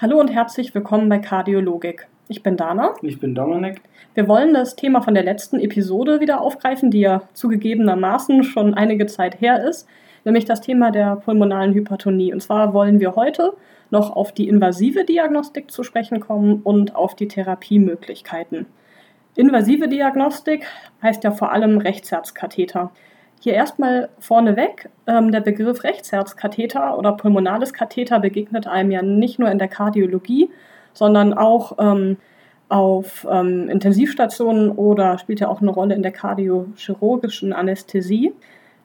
Hallo und herzlich willkommen bei Kardiologik. Ich bin Dana. Ich bin Dominik. Wir wollen das Thema von der letzten Episode wieder aufgreifen, die ja zugegebenermaßen schon einige Zeit her ist, nämlich das Thema der pulmonalen Hypertonie. Und zwar wollen wir heute noch auf die invasive Diagnostik zu sprechen kommen und auf die Therapiemöglichkeiten. Invasive Diagnostik heißt ja vor allem Rechtsherzkatheter. Hier erstmal vorneweg, ähm, der Begriff Rechtsherzkatheter oder pulmonales Katheter begegnet einem ja nicht nur in der Kardiologie, sondern auch ähm, auf ähm, Intensivstationen oder spielt ja auch eine Rolle in der kardiochirurgischen Anästhesie,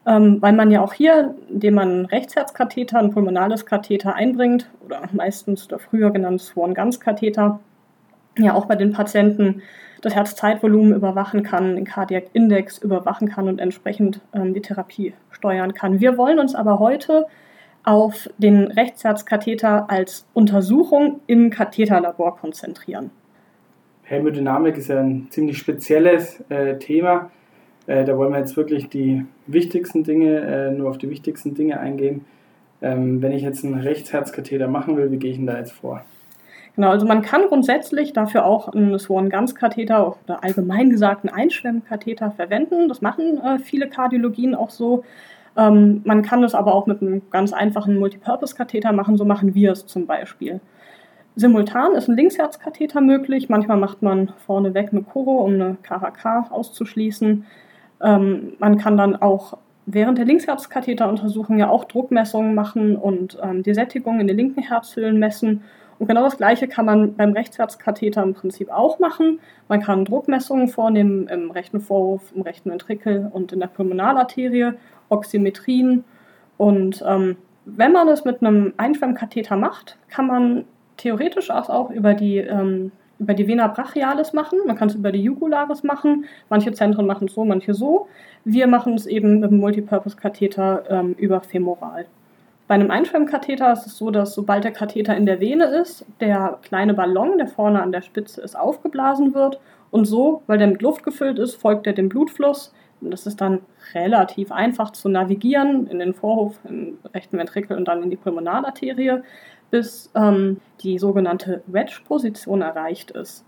ähm, weil man ja auch hier, indem man Rechtsherzkatheter, ein pulmonales Katheter einbringt oder meistens oder früher genannt Swan-Ganz-Katheter, ja auch bei den Patienten das Herzzeitvolumen überwachen kann, den Cardiac Index überwachen kann und entsprechend ähm, die Therapie steuern kann. Wir wollen uns aber heute auf den Rechtsherzkatheter als Untersuchung im Katheterlabor konzentrieren. Hämodynamik ist ja ein ziemlich spezielles äh, Thema. Äh, da wollen wir jetzt wirklich die wichtigsten Dinge, äh, nur auf die wichtigsten Dinge eingehen. Ähm, wenn ich jetzt einen Rechtsherzkatheter machen will, wie gehe ich denn da jetzt vor? Genau, also man kann grundsätzlich dafür auch einen Swan-Ganz-Katheter oder allgemein gesagt einen Einschwemmkatheter verwenden. Das machen äh, viele Kardiologien auch so. Ähm, man kann es aber auch mit einem ganz einfachen Multipurpose-Katheter machen, so machen wir es zum Beispiel. Simultan ist ein Linksherzkatheter möglich. Manchmal macht man vorneweg eine Choro, um eine KHK auszuschließen. Ähm, man kann dann auch während der Linksherzkatheteruntersuchung ja auch Druckmessungen machen und ähm, die Sättigung in den linken Herzhöhlen messen und genau das Gleiche kann man beim Rechtsherzkatheter im Prinzip auch machen. Man kann Druckmessungen vornehmen im rechten Vorhof, im rechten Ventrikel und in der Pulmonalarterie, Oxymetrien. Und ähm, wenn man es mit einem Einschwemmkatheter macht, kann man theoretisch auch über die, ähm, über die Vena brachialis machen. Man kann es über die Jugularis machen. Manche Zentren machen es so, manche so. Wir machen es eben mit dem Multipurpose-Katheter ähm, über femoral. Bei einem Einschwemmkatheter ist es so, dass sobald der Katheter in der Vene ist, der kleine Ballon, der vorne an der Spitze ist, aufgeblasen wird. Und so, weil der mit Luft gefüllt ist, folgt er dem Blutfluss. Und das ist dann relativ einfach zu navigieren in den Vorhof, im rechten Ventrikel und dann in die Pulmonalarterie, bis ähm, die sogenannte Wedge-Position erreicht ist.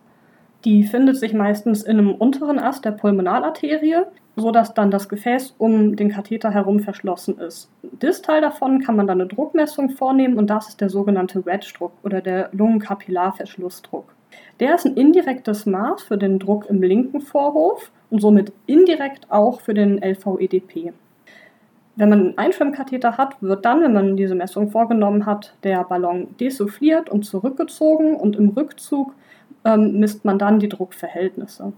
Die findet sich meistens in einem unteren Ast der Pulmonalarterie sodass dann das Gefäß um den Katheter herum verschlossen ist. Distal davon kann man dann eine Druckmessung vornehmen und das ist der sogenannte Wedge-Druck oder der Lungenkapillarverschlussdruck. Der ist ein indirektes Maß für den Druck im linken Vorhof und somit indirekt auch für den LVEDP. Wenn man einen Einschwemmkatheter hat, wird dann, wenn man diese Messung vorgenommen hat, der Ballon desuffliert und zurückgezogen und im Rückzug ähm, misst man dann die Druckverhältnisse.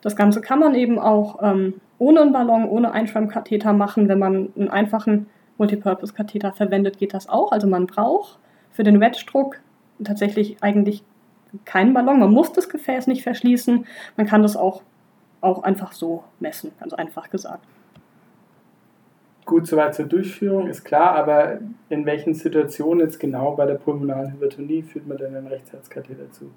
Das Ganze kann man eben auch ähm, ohne einen Ballon, ohne Einschwemmkatheter machen. Wenn man einen einfachen Multipurpose-Katheter verwendet, geht das auch. Also man braucht für den Wedge-Druck tatsächlich eigentlich keinen Ballon. Man muss das Gefäß nicht verschließen. Man kann das auch, auch einfach so messen, ganz einfach gesagt. Gut, soweit zur Durchführung ist klar, aber in welchen Situationen jetzt genau bei der pulmonalen Hypertonie führt man denn einen Rechtsherzkatheter zu,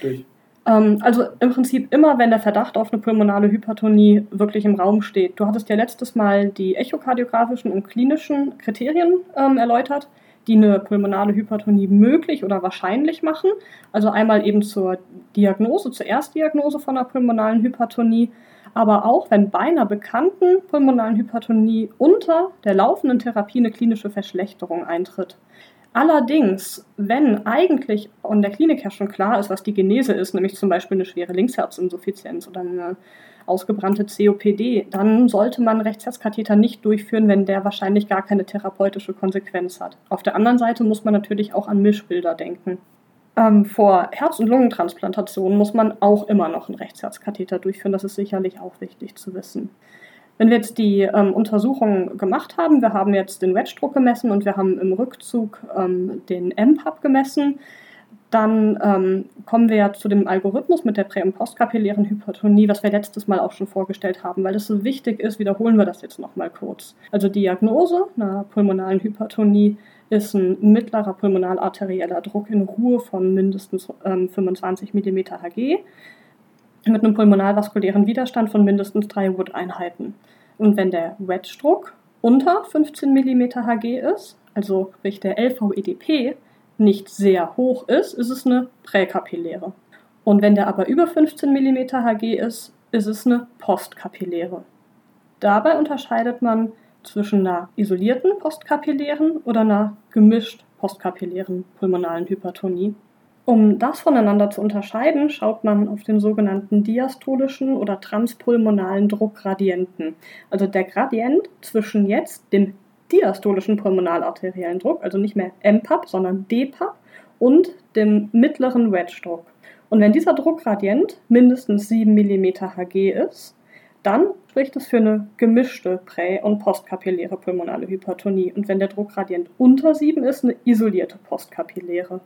durch? Ähm, also im Prinzip immer, wenn der Verdacht auf eine pulmonale Hypertonie wirklich im Raum steht. Du hattest ja letztes Mal die echokardiografischen und klinischen Kriterien ähm, erläutert, die eine pulmonale Hypertonie möglich oder wahrscheinlich machen. Also einmal eben zur Diagnose, zur Erstdiagnose von einer pulmonalen Hypertonie, aber auch wenn bei einer bekannten pulmonalen Hypertonie unter der laufenden Therapie eine klinische Verschlechterung eintritt. Allerdings, wenn eigentlich in der Klinik ja schon klar ist, was die Genese ist, nämlich zum Beispiel eine schwere Linksherzinsuffizienz oder eine ausgebrannte COPD, dann sollte man Rechtsherzkatheter nicht durchführen, wenn der wahrscheinlich gar keine therapeutische Konsequenz hat. Auf der anderen Seite muss man natürlich auch an Mischbilder denken. Ähm, vor Herz- und Lungentransplantationen muss man auch immer noch einen Rechtsherzkatheter durchführen. Das ist sicherlich auch wichtig zu wissen. Wenn wir jetzt die ähm, Untersuchung gemacht haben, wir haben jetzt den Wedge-Druck gemessen und wir haben im Rückzug ähm, den MPAP gemessen, dann ähm, kommen wir zu dem Algorithmus mit der prä- und postkapillären Hypertonie, was wir letztes Mal auch schon vorgestellt haben. Weil es so wichtig ist, wiederholen wir das jetzt nochmal kurz. Also Diagnose einer pulmonalen Hypertonie ist ein mittlerer pulmonalarterieller Druck in Ruhe von mindestens ähm, 25 mm Hg mit einem pulmonalvaskulären Widerstand von mindestens 3 Wood-Einheiten. Und wenn der Wedge-Druck unter 15 mm Hg ist, also sprich der LVEDP nicht sehr hoch ist, ist es eine Präkapilläre. Und wenn der aber über 15 mm Hg ist, ist es eine Postkapilläre. Dabei unterscheidet man zwischen einer isolierten postkapillären oder einer gemischt postkapillären pulmonalen Hypertonie. Um das voneinander zu unterscheiden, schaut man auf den sogenannten diastolischen oder transpulmonalen Druckgradienten. Also der Gradient zwischen jetzt dem diastolischen pulmonalarteriellen Druck, also nicht mehr MPAP, sondern DPAP und dem mittleren Wedge-Druck. Und wenn dieser Druckgradient mindestens 7 mm Hg ist, dann spricht es für eine gemischte prä- und postkapilläre pulmonale Hypertonie. Und wenn der Druckgradient unter 7 ist, eine isolierte postkapilläre.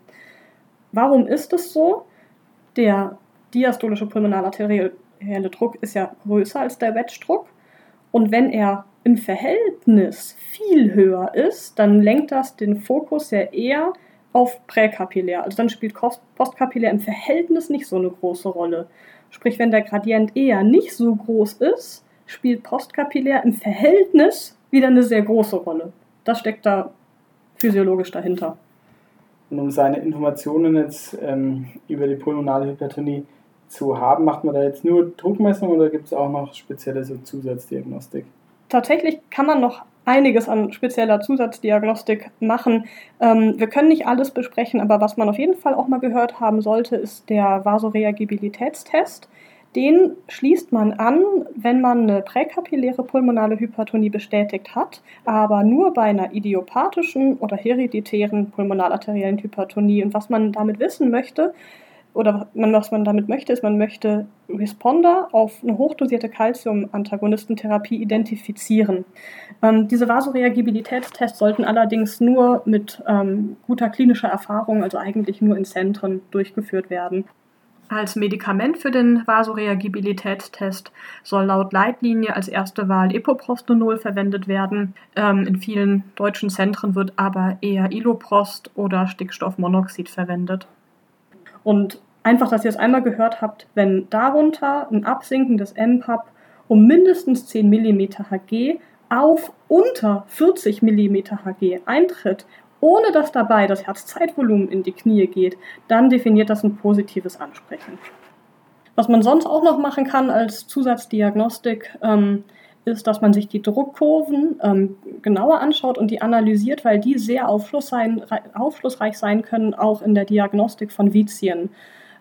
Warum ist es so? Der diastolische pulmonalarterielle Druck ist ja größer als der Wedge-Druck. Und wenn er im Verhältnis viel höher ist, dann lenkt das den Fokus ja eher auf präkapillär. Also dann spielt postkapillär im Verhältnis nicht so eine große Rolle. Sprich, wenn der Gradient eher nicht so groß ist, spielt postkapillär im Verhältnis wieder eine sehr große Rolle. Das steckt da physiologisch dahinter. Und um seine Informationen jetzt ähm, über die pulmonale Hypertonie zu haben, macht man da jetzt nur Druckmessung oder gibt es auch noch spezielle so Zusatzdiagnostik? Tatsächlich kann man noch einiges an spezieller Zusatzdiagnostik machen. Ähm, wir können nicht alles besprechen, aber was man auf jeden Fall auch mal gehört haben sollte, ist der Vasoreagibilitätstest. Den schließt man an, wenn man eine präkapilläre pulmonale Hypertonie bestätigt hat, aber nur bei einer idiopathischen oder hereditären pulmonalarteriellen Hypertonie. Und was man damit wissen möchte, oder was man damit möchte, ist, man möchte Responder auf eine hochdosierte Calcium-Antagonistentherapie identifizieren. Ähm, diese Vasoreagibilitätstests sollten allerdings nur mit ähm, guter klinischer Erfahrung, also eigentlich nur in Zentren, durchgeführt werden. Als Medikament für den Vasoreagibilitätstest soll laut Leitlinie als erste Wahl Epoprostenol verwendet werden. Ähm, in vielen deutschen Zentren wird aber eher Iloprost oder Stickstoffmonoxid verwendet. Und einfach, dass ihr es einmal gehört habt, wenn darunter ein Absinken des MPAP um mindestens 10 mm Hg auf unter 40 mm Hg eintritt, ohne dass dabei das Herzzeitvolumen in die Knie geht, dann definiert das ein positives Ansprechen. Was man sonst auch noch machen kann als Zusatzdiagnostik, ähm, ist, dass man sich die Druckkurven ähm, genauer anschaut und die analysiert, weil die sehr aufschlussreich sein können, auch in der Diagnostik von Vizien.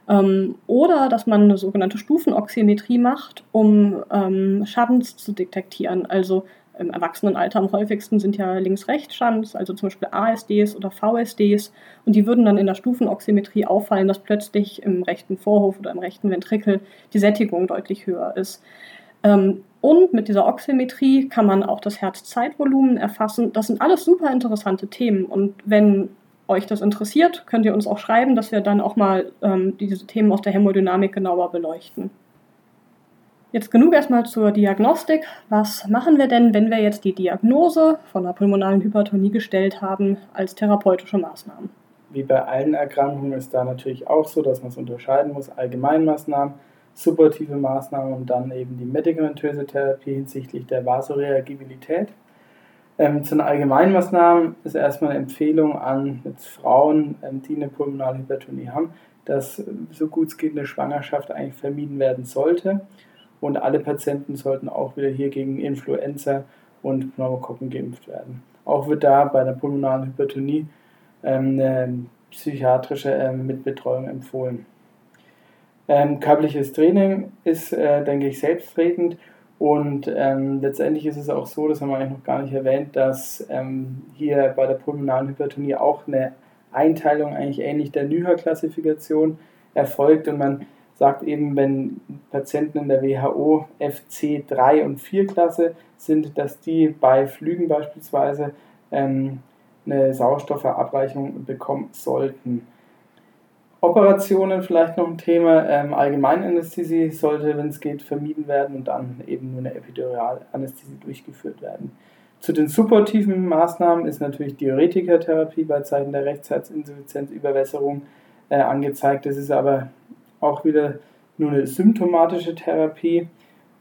Ähm, oder dass man eine sogenannte Stufenoxymetrie macht, um ähm, Schadens zu detektieren. Also im Erwachsenenalter am häufigsten sind ja Links-Rechts-Schanz, also zum Beispiel ASDs oder VSDs. Und die würden dann in der Stufenoxymetrie auffallen, dass plötzlich im rechten Vorhof oder im rechten Ventrikel die Sättigung deutlich höher ist. Ähm, und mit dieser Oxymetrie kann man auch das Herzzeitvolumen erfassen. Das sind alles super interessante Themen. Und wenn euch das interessiert, könnt ihr uns auch schreiben, dass wir dann auch mal ähm, diese Themen aus der Hämodynamik genauer beleuchten. Jetzt genug erstmal zur Diagnostik. Was machen wir denn, wenn wir jetzt die Diagnose von einer pulmonalen Hypertonie gestellt haben als therapeutische Maßnahmen? Wie bei allen Erkrankungen ist da natürlich auch so, dass man es unterscheiden muss, Allgemeinmaßnahmen, supportive Maßnahmen und dann eben die medikamentöse Therapie hinsichtlich der Vasoreagibilität. Ähm, zu den Allgemeinmaßnahmen ist erstmal eine Empfehlung an Frauen, ähm, die eine pulmonale Hypertonie haben, dass so gut es geht eine Schwangerschaft eigentlich vermieden werden sollte und alle Patienten sollten auch wieder hier gegen Influenza und Pneumokokken geimpft werden. Auch wird da bei der pulmonalen Hypertonie ähm, eine psychiatrische ähm, Mitbetreuung empfohlen. Ähm, körperliches Training ist, äh, denke ich, selbstredend und letztendlich ist es auch so, das haben wir eigentlich noch gar nicht erwähnt, dass hier bei der pulmonalen Hypertonie auch eine Einteilung eigentlich ähnlich der NYHA-Klassifikation erfolgt und man sagt eben, wenn Patienten in der WHO FC 3 und 4 Klasse sind, dass die bei Flügen beispielsweise ähm, eine Sauerstoffverabreichung bekommen sollten. Operationen vielleicht noch ein Thema. Ähm, Allgemeinanästhesie sollte, wenn es geht, vermieden werden und dann eben nur eine Epiduralanästhesie durchgeführt werden. Zu den supportiven Maßnahmen ist natürlich Diuretikertherapie bei Zeiten der Rechtsherzinsuffizienz, Überwässerung äh, angezeigt. Das ist aber auch wieder nur eine symptomatische Therapie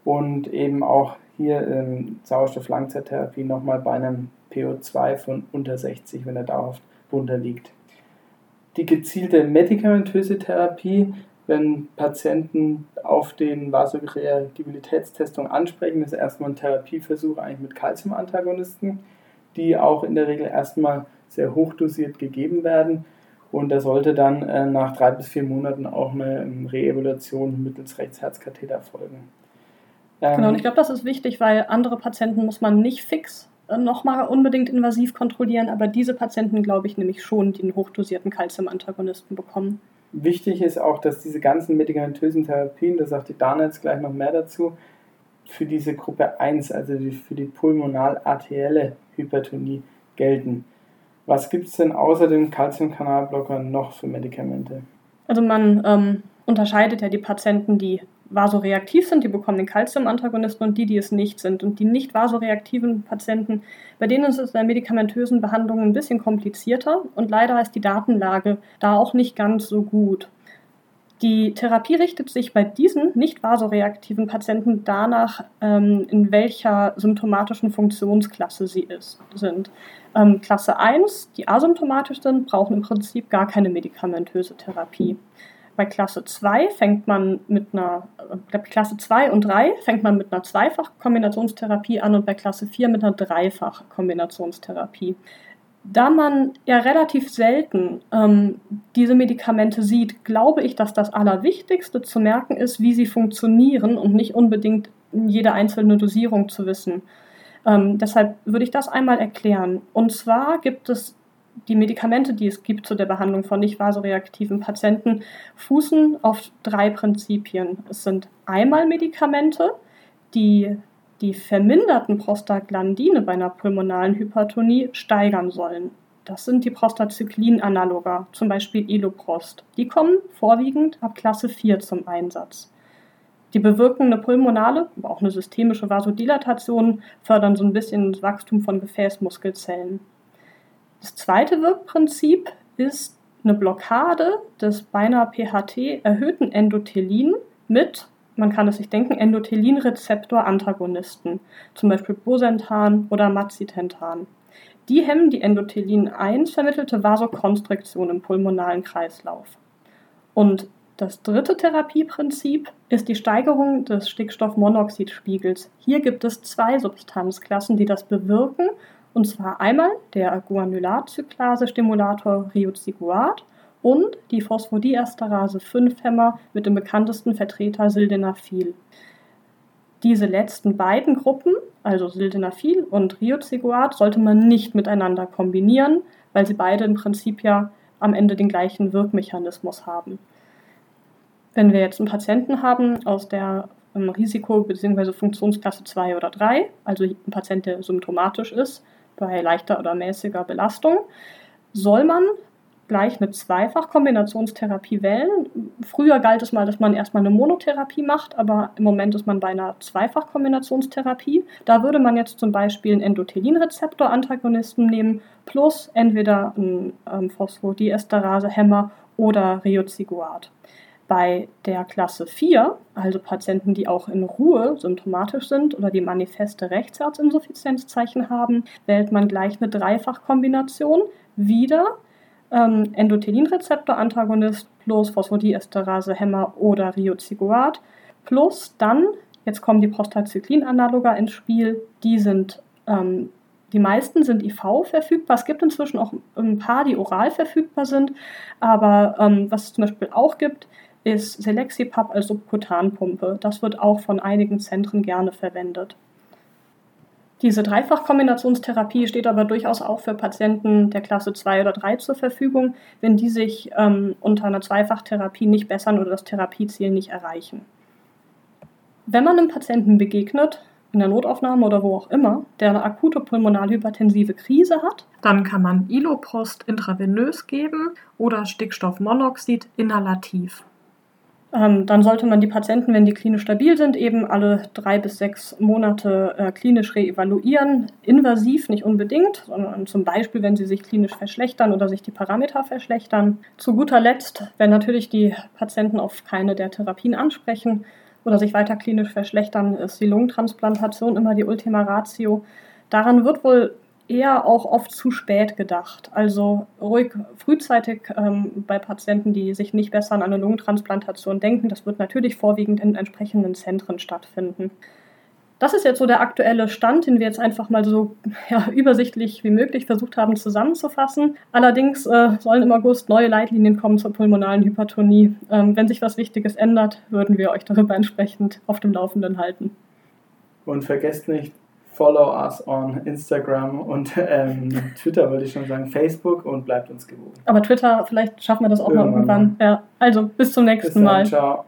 und eben auch hier ähm, Sauerstoff-Langzeittherapie nochmal bei einem PO2 von unter 60, wenn er dauerhaft runter liegt. die gezielte medikamentöse Therapie, wenn Patienten auf den Vasoreaktivitätstestung ansprechen, ist erstmal ein Therapieversuch eigentlich mit Calciumantagonisten, die auch in der Regel erstmal sehr hochdosiert gegeben werden. Und da sollte dann äh, nach drei bis vier Monaten auch eine ähm, Reevaluation mittels Rechtsherzkatheter erfolgen. Ähm, genau, und ich glaube, das ist wichtig, weil andere Patienten muss man nicht fix äh, nochmal unbedingt invasiv kontrollieren, aber diese Patienten, glaube ich, nämlich schon den hochdosierten Calcium-Antagonisten bekommen. Wichtig ist auch, dass diese ganzen medikamentösen Therapien, da sagt die Dana jetzt gleich noch mehr dazu, für diese Gruppe 1, also für die pulmonal-arterielle Hypertonie gelten. Was gibt es denn außer dem Calciumkanalblocker noch für Medikamente? Also man ähm, unterscheidet ja die Patienten, die vasoreaktiv sind, die bekommen den Calcium-Antagonisten und die, die es nicht sind. Und die nicht vasoreaktiven Patienten, bei denen ist es in der medikamentösen Behandlung ein bisschen komplizierter und leider ist die Datenlage da auch nicht ganz so gut. Die Therapie richtet sich bei diesen nicht vasoreaktiven Patienten danach, ähm, in welcher symptomatischen Funktionsklasse sie ist, sind. Ähm, Klasse 1, die asymptomatisch sind, brauchen im Prinzip gar keine medikamentöse Therapie. Bei Klasse 2 fängt man mit einer, äh, Klasse 2 und 3 fängt man mit einer Zweifach-Kombinationstherapie an und bei Klasse 4 mit einer Dreifach-Kombinationstherapie. Da man ja relativ selten ähm, diese Medikamente sieht, glaube ich, dass das Allerwichtigste zu merken ist, wie sie funktionieren und nicht unbedingt jede einzelne Dosierung zu wissen. Ähm, deshalb würde ich das einmal erklären. Und zwar gibt es die Medikamente, die es gibt zu der Behandlung von nicht vasoreaktiven Patienten, fußen auf drei Prinzipien. Es sind einmal Medikamente, die die verminderten Prostaglandine bei einer pulmonalen Hypertonie steigern sollen. Das sind die Prostacyclin-Analoga, zum Beispiel Eloprost. Die kommen vorwiegend ab Klasse 4 zum Einsatz. Die bewirken eine pulmonale, aber auch eine systemische Vasodilatation, fördern so ein bisschen das Wachstum von Gefäßmuskelzellen. Das zweite Wirkprinzip ist eine Blockade des beinahe PHT erhöhten Endothelin mit, man kann es sich denken, Endothelin-Rezeptor-Antagonisten, zum Beispiel Bosentan oder Macitentan. Die hemmen die Endothelin-1 vermittelte Vasokonstriktion im pulmonalen Kreislauf. Und das dritte Therapieprinzip ist die Steigerung des Stickstoffmonoxidspiegels. Hier gibt es zwei Substanzklassen, die das bewirken und zwar einmal der Guanylatzyklase-Stimulator Riociguat und die Phosphodiesterase-5-Hämmer mit dem bekanntesten Vertreter Sildenafil. Diese letzten beiden Gruppen, also Sildenafil und Riociguat, sollte man nicht miteinander kombinieren, weil sie beide im Prinzip ja am Ende den gleichen Wirkmechanismus haben. Wenn wir jetzt einen Patienten haben aus der ähm, Risiko- bzw. Funktionsklasse 2 oder 3, also ein Patient, der symptomatisch ist, bei leichter oder mäßiger Belastung, soll man gleich eine Zweifach-Kombinationstherapie wählen. Früher galt es mal, dass man erstmal eine Monotherapie macht, aber im Moment ist man bei einer Zweifach-Kombinationstherapie. Da würde man jetzt zum Beispiel einen Endothelin-Rezeptor-Antagonisten nehmen, plus entweder einen ähm, Phosphodiesterase-Hämmer oder Riociguat. Bei der Klasse 4, also Patienten, die auch in Ruhe symptomatisch sind oder die manifeste Rechtsherzinsuffizienzzeichen haben, wählt man gleich eine Dreifachkombination. Wieder ähm, Endothelin-Rezeptor-Antagonist plus Phosphodiesterase-Hämmer oder Riociguat plus dann, jetzt kommen die Prostacyclin-Analoga ins Spiel, die sind ähm, die meisten sind IV verfügbar. Es gibt inzwischen auch ein paar, die oral verfügbar sind. Aber ähm, was es zum Beispiel auch gibt, ist Selexipap als Subkutanpumpe. Das wird auch von einigen Zentren gerne verwendet. Diese Dreifachkombinationstherapie steht aber durchaus auch für Patienten der Klasse 2 oder 3 zur Verfügung, wenn die sich ähm, unter einer Zweifachtherapie nicht bessern oder das Therapieziel nicht erreichen. Wenn man einem Patienten begegnet, in der Notaufnahme oder wo auch immer, der eine akute pulmonalhypertensive Krise hat, dann kann man Iloprost intravenös geben oder Stickstoffmonoxid inhalativ. Ähm, dann sollte man die Patienten, wenn die klinisch stabil sind, eben alle drei bis sechs Monate äh, klinisch reevaluieren. Invasiv nicht unbedingt, sondern zum Beispiel, wenn sie sich klinisch verschlechtern oder sich die Parameter verschlechtern. Zu guter Letzt, wenn natürlich die Patienten auf keine der Therapien ansprechen oder sich weiter klinisch verschlechtern, ist die Lungentransplantation immer die Ultima Ratio. Daran wird wohl eher auch oft zu spät gedacht. Also ruhig frühzeitig ähm, bei Patienten, die sich nicht besser an eine Lungentransplantation denken. Das wird natürlich vorwiegend in entsprechenden Zentren stattfinden. Das ist jetzt so der aktuelle Stand, den wir jetzt einfach mal so ja, übersichtlich wie möglich versucht haben zusammenzufassen. Allerdings äh, sollen im August neue Leitlinien kommen zur pulmonalen Hypertonie. Ähm, wenn sich was Wichtiges ändert, würden wir euch darüber entsprechend auf dem Laufenden halten. Und vergesst nicht, follow us on Instagram und ähm, Twitter, würde ich schon sagen, Facebook und bleibt uns gewogen. Aber Twitter, vielleicht schaffen wir das auch irgendwann mal irgendwann. Ja, also bis zum nächsten bis dann, Mal. Ciao.